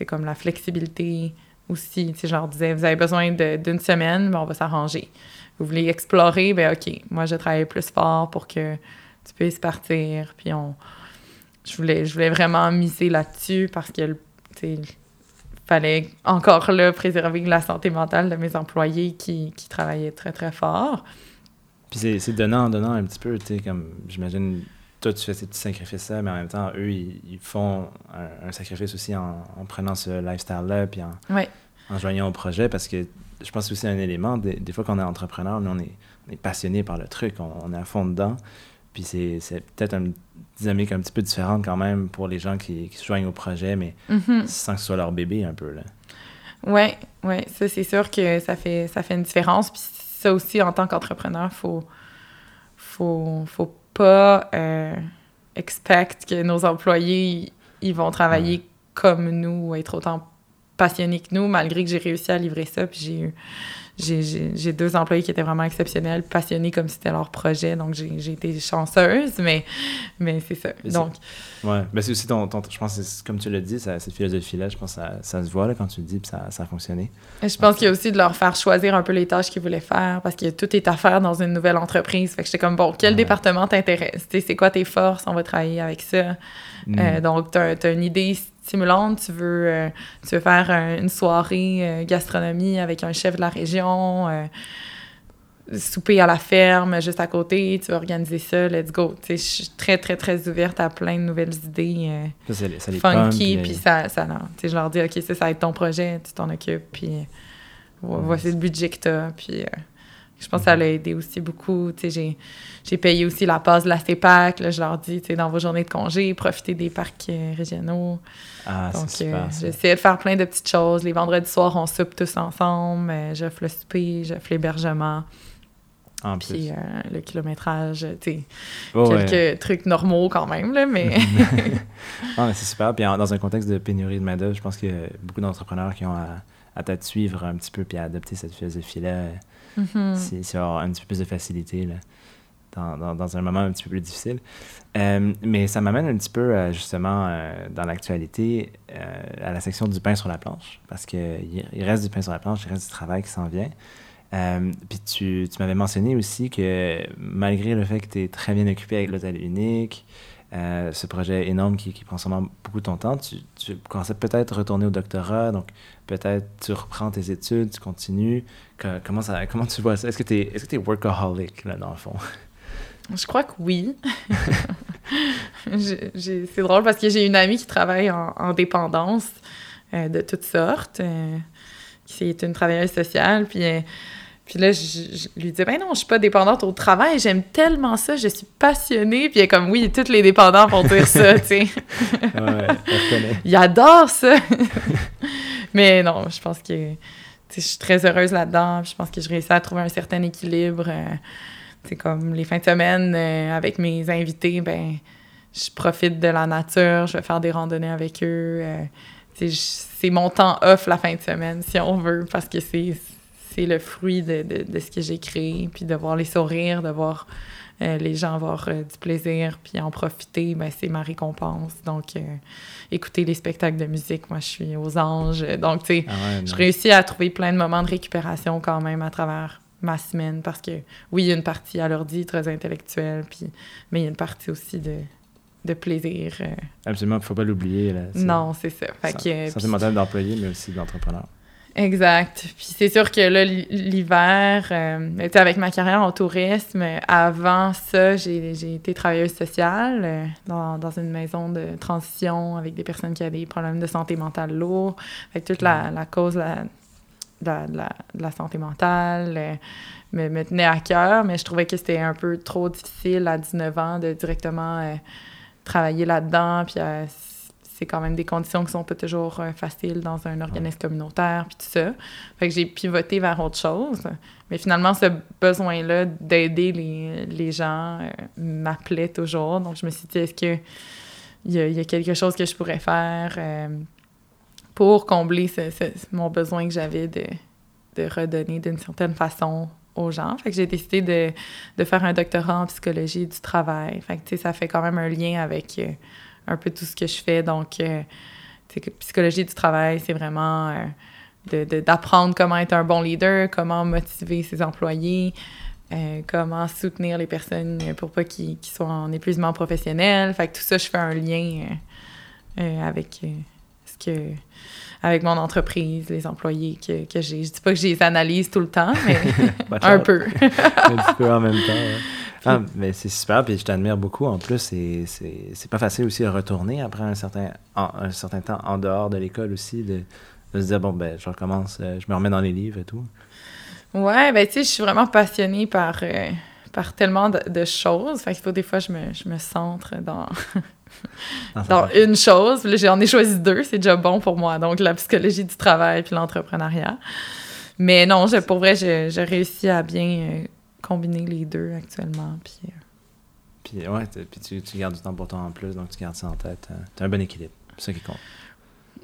Speaker 2: comme la flexibilité aussi. Je leur disais, vous avez besoin d'une semaine, ben, on va s'arranger. Vous voulez explorer, ben OK, moi, je travaille plus fort pour que tu puisses partir. Puis, on... Je voulais, je voulais vraiment miser là-dessus parce que, sais, fallait encore là préserver la santé mentale de mes employés qui, qui travaillaient très, très fort.
Speaker 1: Puis c'est, c'est donnant, donnant un petit peu, tu sais, comme j'imagine, toi tu fais ces petits sacrifices-là, mais en même temps, eux, ils, ils font un, un sacrifice aussi en, en prenant ce lifestyle-là, puis en,
Speaker 2: Ouais.
Speaker 1: en joignant au projet, parce que je pense aussi un élément, des, des fois qu'on est entrepreneur, nous, on est, on est passionné par le truc, on, on est à fond dedans, puis c'est, c'est peut-être une dynamique un petit peu différente quand même pour les gens qui, qui se joignent au projet, mais
Speaker 2: Mhm.
Speaker 1: sans que ce soit leur bébé un peu, là.
Speaker 2: Ouais, ouais, ça c'est sûr que ça fait ça fait une différence. Puis ça aussi en tant qu'entrepreneur, faut faut faut pas euh, expect que nos employés ils- ils vont travailler comme nous ou être autant passionnés que nous, malgré que j'ai réussi à livrer ça. Puis j'ai eu j'ai- deux employés qui étaient vraiment exceptionnels, passionnés comme si c'était leur projet. Donc j'ai été chanceuse, mais mais c'est ça.
Speaker 1: Mais c'est-
Speaker 2: Donc
Speaker 1: Ouais, ben c'est aussi ton, ton- je pense que comme tu l'as dit, ça, cette philosophie-là, je pense que ça, ça se voit là, quand tu le dis, puis ça, ça a fonctionné.
Speaker 2: Je pense qu'il y a aussi de leur faire choisir un peu les tâches qu'ils voulaient faire parce que tout est à faire dans une nouvelle entreprise. Fait que j'étais comme, bon, quel
Speaker 1: Ouais.
Speaker 2: département t'intéresse? Tu sais, C'est quoi tes forces? On va travailler avec ça.
Speaker 1: Mm.
Speaker 2: Euh, donc, tu as, une idée stimulante. Tu veux, euh, tu veux faire un- une soirée euh, gastronomie avec un chef de la région, euh, souper à la ferme juste à côté. Tu veux organiser ça, let's go. Tu Je suis très, très, très ouverte à plein de nouvelles idées. euh,
Speaker 1: Ça, ça les- ça les pomme,
Speaker 2: funky,
Speaker 1: puis,
Speaker 2: puis ça, ça non. Tu sais, je leur dis, OK, ça, ça va être ton projet, tu t'en occupes, puis euh, voici le budget que t'as, puis euh, je pense que ça l'a aidé aussi beaucoup, j'ai, j'ai payé aussi la passe de la CEPAC, là, je leur dis, dans vos journées de congé, profitez des parcs euh, régionaux,
Speaker 1: Ah,
Speaker 2: donc
Speaker 1: c'est
Speaker 2: euh,
Speaker 1: super. ça.
Speaker 2: j'essayais de faire plein de petites choses, les vendredis soirs, on soupe tous ensemble, euh, j'offre le souper, j'offre l'hébergement,
Speaker 1: En plus.
Speaker 2: puis euh, le kilométrage, tu
Speaker 1: ouais.
Speaker 2: quelques trucs normaux quand même, là, mais... [laughs] [laughs]
Speaker 1: Mais c'est super. Puis en- dans un contexte de pénurie de main-d'œuvre, je pense qu'il y a beaucoup d'entrepreneurs qui ont à, à peut-être suivre un petit peu puis à adopter cette philosophie-là. Si, si avoir un petit peu plus de facilité là, dans, dans, dans un moment un petit peu plus difficile. Euh, mais ça m'amène un petit peu, euh, justement, euh, dans l'actualité, à la section du pain sur la planche. Parce qu'il il reste du pain sur la planche, il reste du travail qui s'en vient. Puis tu, tu m'avais mentionné aussi que malgré le fait que tu es très bien occupé avec l'hôtel unique, euh, ce projet énorme qui, qui prend sûrement beaucoup de ton temps, tu, tu commençais peut-être à retourner au doctorat, donc peut-être tu reprends tes études, tu continues. Comment, ça, comment tu vois ça? Est-ce que tu es, est-ce que t'es workaholic, là, dans le fond?
Speaker 2: Je crois que oui. C'est drôle parce que j'ai une amie qui travaille en, en dépendance euh, de toutes sortes, euh, qui est une travailleuse sociale. Puis, puis là, je, je lui dis Ben non, je suis pas dépendante au travail, j'aime tellement ça, je suis passionnée. Puis elle est comme Oui, tous les dépendants vont dire ça, tu sais. [laughs]
Speaker 1: Ouais.
Speaker 2: Ils adorent ça. [laughs] Mais non, je pense que je suis très heureuse là-dedans. Je pense que je réussis à trouver un certain équilibre. euh, c'est comme les fins de semaine euh, avec mes invités, ben je profite de la nature, je vais faire des randonnées avec eux. euh, c'est mon temps off la fin de semaine, si on veut, parce que c'est c'est le fruit de, de, de ce que j'ai créé, puis de voir les sourires, de voir euh, les gens avoir euh, du plaisir, puis en profiter, ben, c'est ma récompense. Donc, euh, écouter les spectacles de musique, moi, je suis aux anges. Donc, tu sais,
Speaker 1: Ah ouais,
Speaker 2: je réussis à trouver plein de moments de récupération quand même à travers ma semaine, parce que, oui, il y a une partie à l'ordi très intellectuelle, puis, mais il y a une partie aussi de, de plaisir.
Speaker 1: Absolument, faut pas l'oublier.
Speaker 2: Non, c'est ça. Fait que,
Speaker 1: d'employé, mais aussi d'entrepreneur.
Speaker 2: Exact. Puis c'est sûr que là, l'hiver, euh, sais, avec ma carrière en tourisme, avant ça, j'ai été travailleuse sociale euh, dans, dans une maison de transition avec des personnes qui avaient des problèmes de santé mentale lourds. Que toute la, la cause de la, de la, de la- de la santé mentale euh, me, me tenait à cœur, mais je trouvais que c'était un peu trop difficile à 19 ans de directement euh, travailler là-dedans. Puis c'est quand même des conditions qui sont pas toujours euh, faciles dans un organisme communautaire, puis tout ça. Fait que j'ai pivoté vers autre chose. Mais finalement, ce besoin-là d'aider les, les gens euh, m'appelait toujours. Donc, je me suis dit, est-ce que il y, a, y a quelque chose que je pourrais faire euh, pour combler mon besoin que j'avais de, de redonner d'une certaine façon aux gens? Fait que j'ai décidé de, de faire un doctorat en psychologie du travail. Fait que, ça fait quand même un lien avec un peu tout ce que je fais. Donc, euh, psychologie du travail, c'est vraiment euh, d'apprendre comment être un bon leader, comment motiver ses employés, euh, comment soutenir les personnes pour pas qu'ils soient en épuisement professionnel. Fait que tout ça, je fais un lien euh, avec ce que avec mon entreprise, les employés que, que j'ai. Je dis pas que je les analyse tout le temps, mais [laughs] [laughs] un peu. [laughs]
Speaker 1: un petit peu en même temps. ouais. Ah, mais c'est super, puis je t'admire beaucoup. En plus, c'est- c'est c'est pas facile aussi de retourner après un certain, en- un certain temps en dehors de l'école aussi, de, de se dire, bon, ben, je recommence, euh, je me remets dans les livres et tout.
Speaker 2: Ouais, ben tu sais, je suis vraiment passionnée par, euh, par tellement de, de choses. Fait faut des fois, je me, je me centre dans, [laughs] dans une chose. Puis là, j'en ai choisi deux, c'est déjà bon pour moi. Donc, la psychologie du travail puis l'entrepreneuriat. Mais non, je, pour vrai, j'ai réussi à bien euh, combiner les deux actuellement. Puis, euh,
Speaker 1: Puis, ouais, t'as- puis tu, tu gardes du temps pour toi en plus, donc tu gardes ça en tête. euh, T'as un bon équilibre, c'est ça qui compte.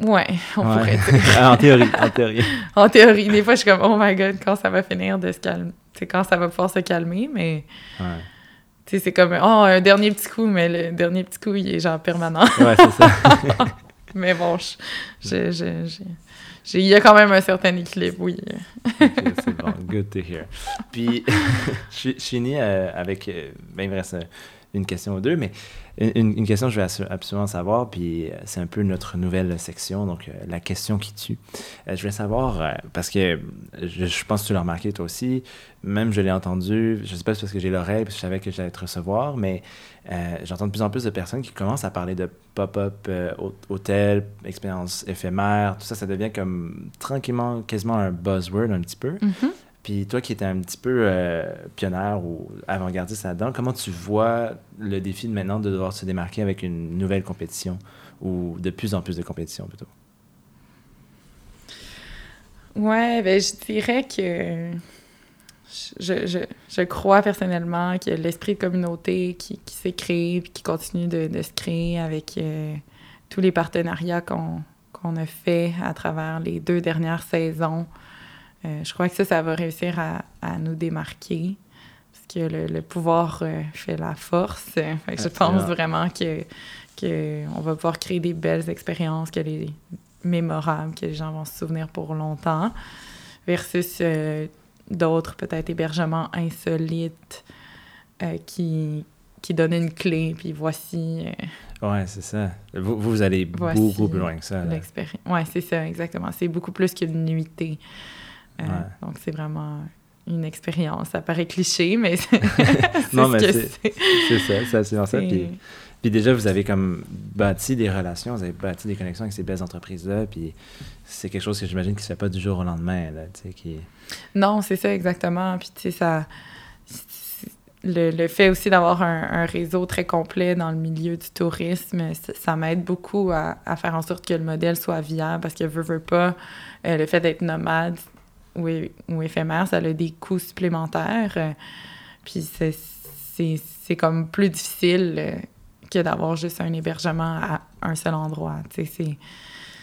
Speaker 2: ouais, on
Speaker 1: Ouais.
Speaker 2: pourrait [laughs] dire.
Speaker 1: en théorie, en théorie. [laughs]
Speaker 2: En théorie, des fois, je suis comme, oh my god, quand ça va finir de se calmer. C'est quand ça va pouvoir se calmer, mais
Speaker 1: Ouais,
Speaker 2: tu c'est comme, oh, un dernier petit coup, mais le dernier petit coup, il est genre permanent.
Speaker 1: ouais c'est ça. [laughs]
Speaker 2: Mais bon, je, je, je- je- j'ai- il y a quand même un certain équilibre, oui.
Speaker 1: C'est bon, good to hear. Puis, [laughs] je je né euh, avec, euh, ben, il me reste une question ou deux, mais une, question que je assu- absolument savoir, puis euh, c'est un peu notre nouvelle section, donc euh, la question qui tue. Euh, je voulais savoir, parce que je, pense que tu l'as remarqué toi aussi, même je l'ai entendu, je sais pas si parce que j'ai l'oreille, parce que je savais que j'allais te recevoir, mais j'entends de plus en plus de personnes qui commencent à parler de pop-up, euh, hô- hôtel, expérience éphémère, tout ça, ça devient comme tranquillement, quasiment un buzzword un petit peu.
Speaker 2: Mhm.
Speaker 1: Puis toi qui étais un petit peu euh, pionnière ou avant-gardiste là-dedans, comment tu vois le défi de maintenant de devoir se démarquer avec une nouvelle compétition ou de plus en plus de compétitions plutôt?
Speaker 2: Ouais, ben, je dirais que je, je, je crois personnellement que l'esprit de communauté qui, qui s'est créé puis qui continue de, de se créer avec euh, tous les partenariats qu'on qu'on a fait à travers les deux dernières saisons, euh, je crois que ça, ça va réussir à, à nous démarquer. Parce que le, le pouvoir euh, fait la force. [laughs] Fait que je pense vraiment que, que on va pouvoir créer des belles expériences, que les mémorables, que les gens vont se souvenir pour longtemps, versus euh, d'autres, peut-être, hébergements insolites qui, qui donnent une clé, puis voici
Speaker 1: Ouais, c'est ça. Vous, vous allez
Speaker 2: Voici
Speaker 1: beaucoup plus loin que ça.
Speaker 2: Ouais, c'est ça, exactement. C'est beaucoup plus qu'une nuitée. Euh,
Speaker 1: Ouais.
Speaker 2: Donc, c'est vraiment une expérience. Ça paraît cliché, mais c'est [laughs] [laughs]
Speaker 1: Non, mais c'est- ça, c'est ça. Puis, puis déjà, vous avez comme bâti des relations, vous avez bâti des connexions avec ces belles entreprises-là, puis c'est quelque chose que j'imagine qui se fait pas du jour au lendemain, là, tu sais, qui...
Speaker 2: Non, c'est ça, exactement. Puis, tu sais, ça. Le, le fait aussi d'avoir un, un réseau très complet dans le milieu du tourisme, ça, ça m'aide beaucoup à, à faire en sorte que le modèle soit viable parce que, veut, veut pas, euh, le fait d'être nomade ou, ou éphémère, ça a des coûts supplémentaires. euh, puis, c'est- c'est c'est comme plus difficile euh, que d'avoir juste un hébergement à un seul endroit. C'est.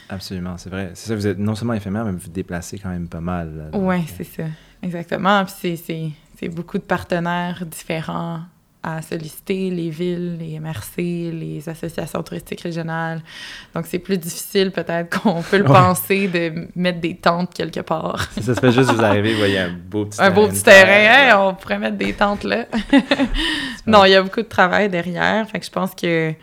Speaker 1: Absolument, c'est vrai. C'est ça, vous êtes non seulement éphémère, mais vous vous déplacez quand même pas mal.
Speaker 2: Oui,
Speaker 1: euh,
Speaker 2: c'est ça. Exactement. Puis c'est- c'est c'est beaucoup de partenaires différents à solliciter, les villes, les MRC, les associations touristiques régionales. Donc, c'est plus difficile peut-être qu'on peut le
Speaker 1: Ouais.
Speaker 2: penser de mettre des tentes quelque part.
Speaker 1: Ça se fait juste vous arriver, vous voyez un beau petit
Speaker 2: Un beau
Speaker 1: terrain
Speaker 2: petit
Speaker 1: de
Speaker 2: terrain,
Speaker 1: terre,
Speaker 2: Hey,
Speaker 1: là.
Speaker 2: on pourrait mettre des tentes là. [laughs] non, il y a beaucoup de travail derrière. Fait que je pense que,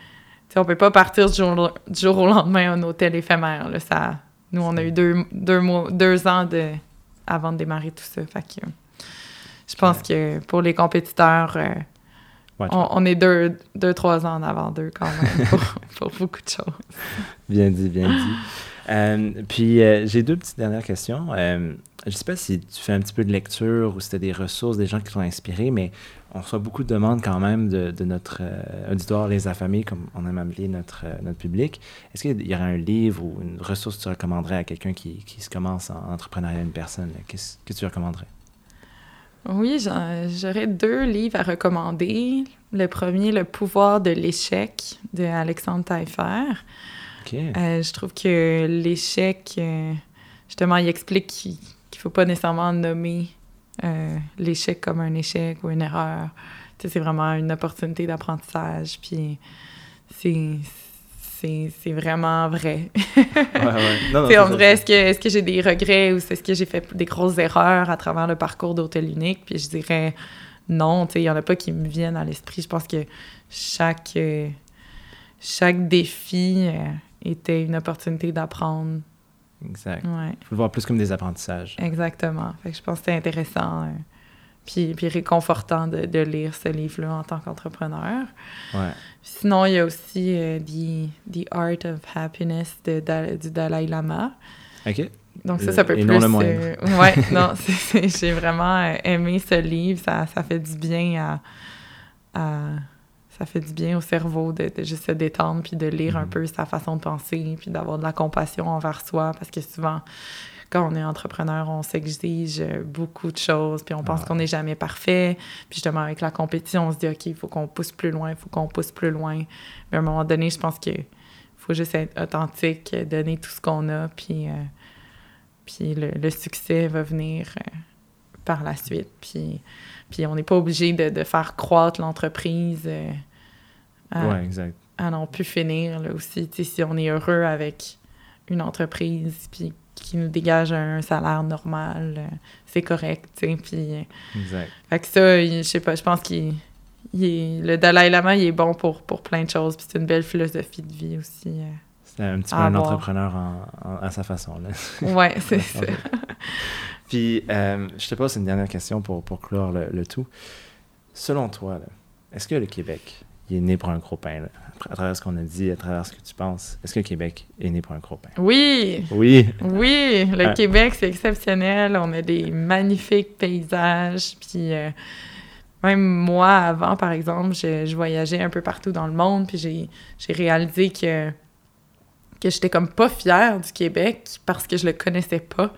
Speaker 2: on peut pas partir du jour, du jour au lendemain un hôtel éphémère. Là, ça, nous, on a eu deux, deux, mois, deux ans de, avant de démarrer tout ça. Fait que je pense que pour les compétiteurs, euh,
Speaker 1: Ouais,
Speaker 2: on, on est deux, deux, trois ans en avant d'eux quand même [laughs] pour, pour beaucoup de choses.
Speaker 1: Bien dit, bien dit. Euh, puis, euh, j'ai deux petites dernières questions. Euh, je sais pas si tu fais un petit peu de lecture ou si tu as des ressources, des gens qui t'ont inspiré, mais on reçoit beaucoup de demandes quand même de, de notre auditoire, les affamés, comme on aime appeler notre, notre public. Est-ce qu'il y aurait un livre ou une ressource que tu recommanderais à quelqu'un qui, qui se commence en entrepreneuriat, une personne? Qu'est-ce que tu recommanderais?
Speaker 2: Oui, j'aurais deux livres à recommander. Le premier, Le pouvoir de l'échec de Alexandre Taillefer.
Speaker 1: OK.
Speaker 2: Euh, je trouve que l'échec, euh, justement, il explique qu'il ne faut pas nécessairement nommer euh, l'échec comme un échec ou une erreur. C'est vraiment une opportunité d'apprentissage, puis c'est c'est- c'est vraiment vrai. [laughs]
Speaker 1: Ouais, ouais. Non, non, c'est
Speaker 2: on dirait, est-ce que, est que j'ai des regrets ou est-ce que j'ai fait des grosses erreurs à travers le parcours d'hôtel unique? Puis je dirais non, tu sais, il n'y en a pas qui me viennent à l'esprit. Je pense que chaque, euh, chaque défi euh, était une opportunité d'apprendre.
Speaker 1: Exact.
Speaker 2: Ouais,
Speaker 1: Il faut le voir plus comme des apprentissages.
Speaker 2: exactement. Fait que je pense que c'était intéressant. euh, puis, puis réconfortant de, de lire ce livre-là en tant qu'entrepreneur.
Speaker 1: Ouais.
Speaker 2: Sinon, il y a aussi euh, the, the Art of Happiness de, du Dalai Lama.
Speaker 1: OK.
Speaker 2: Donc ça,
Speaker 1: Le-
Speaker 2: ça peut
Speaker 1: et
Speaker 2: plus...
Speaker 1: non le moindre.
Speaker 2: euh, ouais, [laughs] non, c'est- c'est- j'ai vraiment euh, aimé ce livre. Ça, ça fait du bien à, à- Ça fait du bien au cerveau de, de juste se détendre puis de lire un
Speaker 1: Mhm.
Speaker 2: peu sa façon de penser puis d'avoir de la compassion envers soi parce que souvent, quand on est entrepreneur, on s'exige beaucoup de choses puis on pense
Speaker 1: Ah.
Speaker 2: qu'on n'est jamais parfait. Puis justement, avec la compétition, on se dit, OK, il faut qu'on pousse plus loin, il faut qu'on pousse plus loin. Mais à un moment donné, je pense que faut juste être authentique, donner tout ce qu'on a, puis, euh, puis le, le succès va venir euh, par la suite. Puis, puis on n'est pas obligé de, de faire croître l'entreprise euh,
Speaker 1: Ouais, exact.
Speaker 2: à non plus finir. Là, aussi, si on est heureux avec une entreprise, puis qui nous dégage un salaire normal, euh, c'est correct. tu sais, Puis, euh,
Speaker 1: Exact.
Speaker 2: fait que ça, je sais pas, je pense qu'il le Dalai Lama, il est bon pour, pour plein de choses. Puis c'est une belle philosophie de vie aussi. euh.
Speaker 1: C'est un petit peu un entrepreneur en- en- à sa façon. Là. [laughs]
Speaker 2: Ouais, c'est [laughs] ça.
Speaker 1: Puis, euh, je te pose une dernière question pour, pour clore le, le tout. Selon toi, est-ce que le Québec il est né pour un gros pain? Là? À travers ce qu'on a dit, à travers ce que tu penses, est-ce que le Québec est né pour un gros pain?
Speaker 2: Oui,
Speaker 1: Oui.
Speaker 2: oui, le
Speaker 1: Ah.
Speaker 2: Québec, c'est exceptionnel. On a des magnifiques paysages. Puis euh, même moi, avant, par exemple, je, je voyageais un peu partout dans le monde. Puis j'ai, j'ai réalisé que, que j'étais comme pas fière du Québec parce que je le connaissais pas.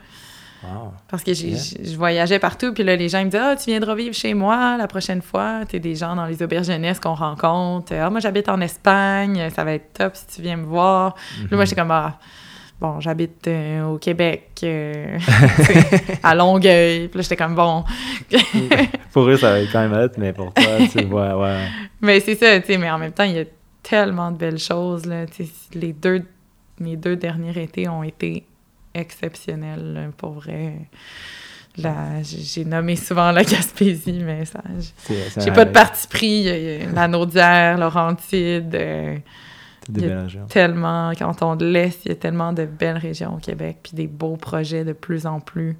Speaker 1: Wow.
Speaker 2: Parce que
Speaker 1: Yeah.
Speaker 2: je voyageais partout, puis là, les gens ils me disaient « Ah, tu viendras vivre chez moi la prochaine fois. » T'es des gens dans les auberges jeunesse qu'on rencontre. « Ah, moi, j'habite en Espagne. Ça va être top si tu viens me voir. Là, moi, j'étais comme « Ah, bon, j'habite euh, au Québec, euh, [laughs] tu à Longueuil. » Puis là, j'étais comme « Bon. [laughs]
Speaker 1: Pour eux, ça va être quand même hot, mais pour toi, tu [laughs] vois, ouais. »
Speaker 2: Mais c'est ça, tu sais, mais en même temps, il y a tellement de belles choses, là. Tu les deux, mes deux derniers étés ont été exceptionnels, là, pour vrai. J'ai nommé souvent la Gaspésie, mais ça, j'ai pas de parti pris. Il il La Naudière, Laurentide, euh, il y a
Speaker 1: régions.
Speaker 2: tellement, canton de l'Est, il y a tellement de belles régions au Québec, puis des beaux projets de plus en plus.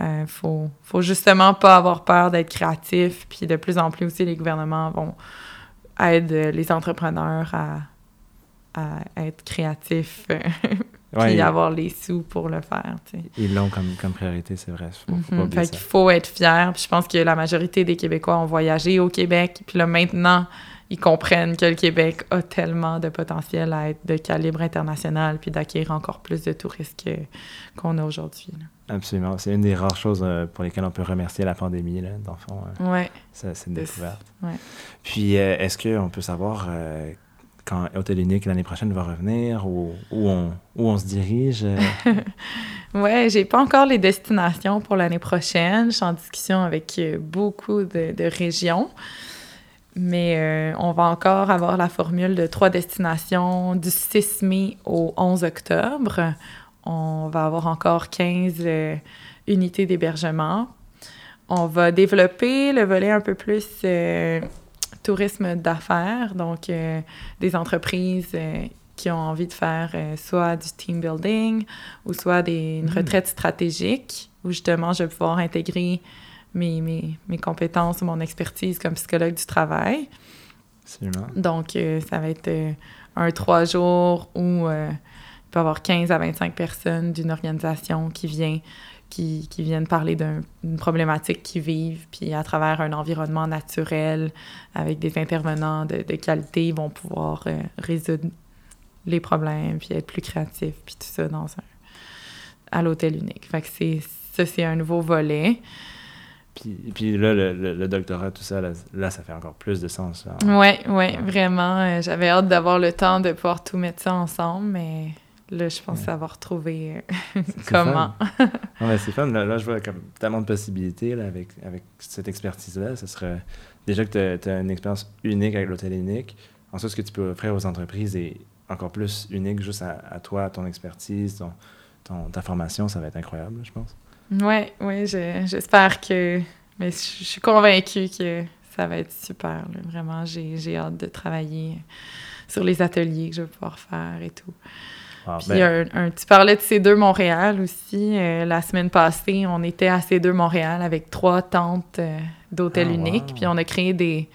Speaker 2: Euh, faut, faut justement pas avoir peur d'être créatif, puis de plus en plus aussi, les gouvernements vont aider les entrepreneurs à, à être créatifs, [laughs]
Speaker 1: Ouais,
Speaker 2: puis avoir les sous pour le faire.
Speaker 1: Ils l'ont comme, comme priorité, c'est vrai. Faut, faut
Speaker 2: Mhm. Fait qu'il faut être fier. Puis je pense que la majorité des Québécois ont voyagé au Québec. Puis là, maintenant, ils comprennent que le Québec a tellement de potentiel à être de calibre international puis d'acquérir encore plus de touristes qu'on a aujourd'hui.
Speaker 1: Absolument. C'est une des rares choses euh, pour lesquelles on peut remercier la pandémie, là, dans le fond. euh,
Speaker 2: Ouais.
Speaker 1: c'est une découverte.
Speaker 2: ouais.
Speaker 1: Puis, euh, est-ce qu'on peut savoir euh, quand Hôtel Unique l'année prochaine va revenir ou où on, où on se dirige? euh? [laughs]
Speaker 2: Ouais, j'ai pas encore les destinations pour l'année prochaine. Je suis en discussion avec euh, beaucoup de, régions. Mais euh, on va encore avoir la formule de trois destinations du 6 mai au 11 octobre. On va avoir encore 15 euh, unités d'hébergement. On va développer le volet un peu plus tourisme d'affaires, donc euh, des entreprises euh, qui ont envie de faire euh, soit du team building ou soit des, une
Speaker 1: Mm.
Speaker 2: retraite stratégique où justement je vais pouvoir intégrer mes, mes, mes compétences ou mon expertise comme psychologue du travail.
Speaker 1: Absolument.
Speaker 2: Donc, ça va être un trois jours où il peut y avoir 15 à 25 personnes d'une organisation qui vient qui, qui viennent parler d'un- d'une problématique qu'ils vivent, puis à travers un environnement naturel, avec des intervenants de, de qualité, ils vont pouvoir euh, résoudre les problèmes, puis être plus créatifs, puis tout ça dans un, à l'hôtel unique. Fait que c'est, ça, c'est un nouveau volet.
Speaker 1: Puis, puis là, le, le- le doctorat, tout ça, là, là, ça fait encore plus de sens. là.
Speaker 2: Ouais, ouais, vraiment. euh, J'avais hâte d'avoir le temps de pouvoir tout mettre ça ensemble, mais là, je pense
Speaker 1: Ouais.
Speaker 2: avoir trouvé euh, [laughs] comment.
Speaker 1: Non, mais c'est fun. Là, là, je vois comme tellement de possibilités là, avec, avec cette expertise-là. Ce serait déjà que tu as, une expérience unique avec l'hôtel unique. Ensuite, ce que tu peux offrir aux entreprises est encore plus unique juste à, à toi, à ton expertise, ton, ton- ta formation. Ça va être incroyable, je pense.
Speaker 2: Ouais, je- j'espère que. Mais je je suis convaincue que ça va être super. là. Vraiment, j'ai j'ai hâte de travailler sur les ateliers que je vais pouvoir faire et tout.
Speaker 1: Ah,
Speaker 2: Puis
Speaker 1: ben,
Speaker 2: un, un- tu parlais de C2 Montréal aussi. euh, la semaine passée, on était à C2 Montréal avec trois tentes euh, d'hôtels
Speaker 1: Ah,
Speaker 2: uniques.
Speaker 1: wow.
Speaker 2: Puis on a créé des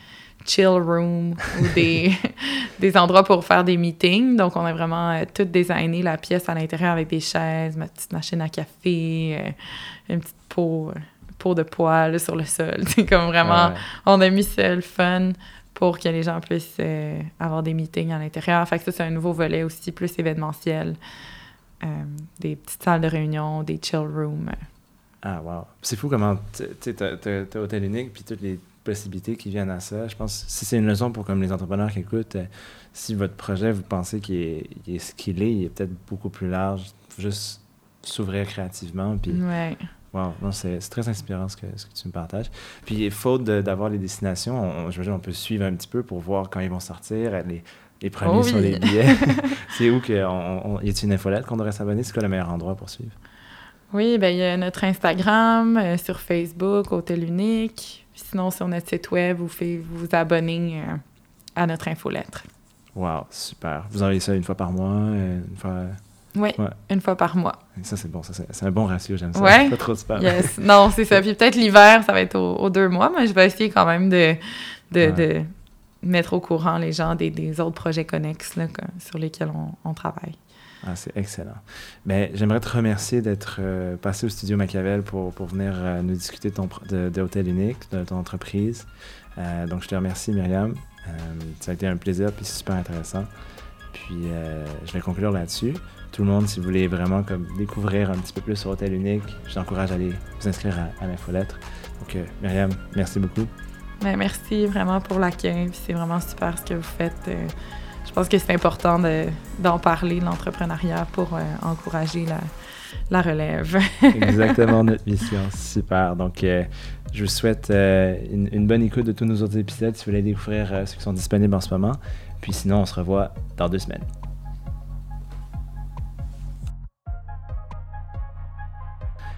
Speaker 2: chill rooms ou des, [laughs] des endroits pour faire des meetings. Donc on a vraiment euh, tout designé la pièce à l'intérieur avec des chaises, ma petite machine à café, euh, une petite peau, peau de poêle sur le sol. [laughs] C'est comme vraiment...
Speaker 1: ouais.
Speaker 2: On a mis ça le fun pour que les gens puissent euh, avoir des meetings à l'intérieur. Fait que ça, c'est un nouveau volet aussi, plus événementiel. Euh, des petites salles de réunion, des chill rooms.
Speaker 1: Ah, wow. C'est fou comment, tu sais, t'as Hôtel Unique, puis toutes les possibilités qui viennent à ça. Je pense si c'est une leçon pour comme les entrepreneurs qui écoutent, euh, si votre projet, vous pensez qu'il est, il est ce qu'il est, il est peut-être beaucoup plus large, faut juste s'ouvrir créativement, puis
Speaker 2: Ouais.
Speaker 1: Wow, non, c'est très inspirant ce que, ce que tu me partages. Puis, faute de- d'avoir les destinations, on, je veux dire, on peut suivre un petit peu pour voir quand ils vont sortir, les, les premiers
Speaker 2: Oh
Speaker 1: sur
Speaker 2: oui.
Speaker 1: les billets. [laughs] [laughs] c'est où que, on, on- y a-t-il une infolette qu'on devrait s'abonner? C'est quoi le meilleur endroit pour suivre?
Speaker 2: Oui, ben il y a notre Instagram, euh, sur Facebook, Hôtel Unique. Puis sinon, sur notre site web, vous pouvez vous abonner euh, à notre infolettre.
Speaker 1: Wow, super. Vous envoyez ça une fois par mois, euh, une fois...
Speaker 2: Oui,
Speaker 1: Ouais.
Speaker 2: une fois par mois.
Speaker 1: Ça, c'est bon. C'est un bon ratio, j'aime ça.
Speaker 2: Ouais.
Speaker 1: Pas trop de spam.
Speaker 2: Yes. Non, c'est ça. [laughs] Puis peut-être l'hiver, ça va être aux, aux deux mois, mais je vais essayer quand même de, de,
Speaker 1: Ouais.
Speaker 2: de mettre au courant les gens des, des autres projets connexes là, sur lesquels on, on travaille.
Speaker 1: Ah, c'est excellent. Mais j'aimerais te remercier d'être euh, passé au studio Machiavel pour, pour venir euh, nous discuter de, ton, de, de Hôtel Unique, de ton entreprise. Euh, donc, je te remercie, Myriam. Ça a été un plaisir, puis c'est super intéressant. Puis, je vais conclure là-dessus. Tout le monde, si vous voulez vraiment comme, découvrir un petit peu plus sur Hôtel Unique, je t'encourage à aller vous inscrire à, à l'infolettre. Donc, euh, Myriam, merci beaucoup.
Speaker 2: Mais merci vraiment pour l'accueil. C'est vraiment super ce que vous faites. Euh, Je pense que c'est important de- d'en parler, l'entrepreneuriat, pour euh, encourager la, la relève. [laughs]
Speaker 1: Exactement notre mission. Super. Donc, euh, je vous souhaite une, une bonne écoute de tous nos autres épisodes si vous voulez découvrir ceux qui sont disponibles en ce moment. Puis sinon, on se revoit dans deux semaines.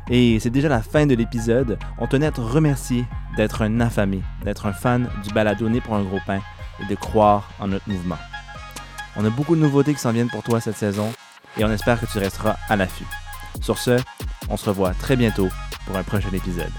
Speaker 1: Et c'est déjà la fin de l'épisode. On tenait à te remercier d'être un affamé, d'être un fan du balado Né pour un gros pain et de croire en notre mouvement. On a beaucoup de nouveautés qui s'en viennent pour toi cette saison et on espère que tu resteras à l'affût. Sur ce, on se revoit très bientôt pour un prochain épisode.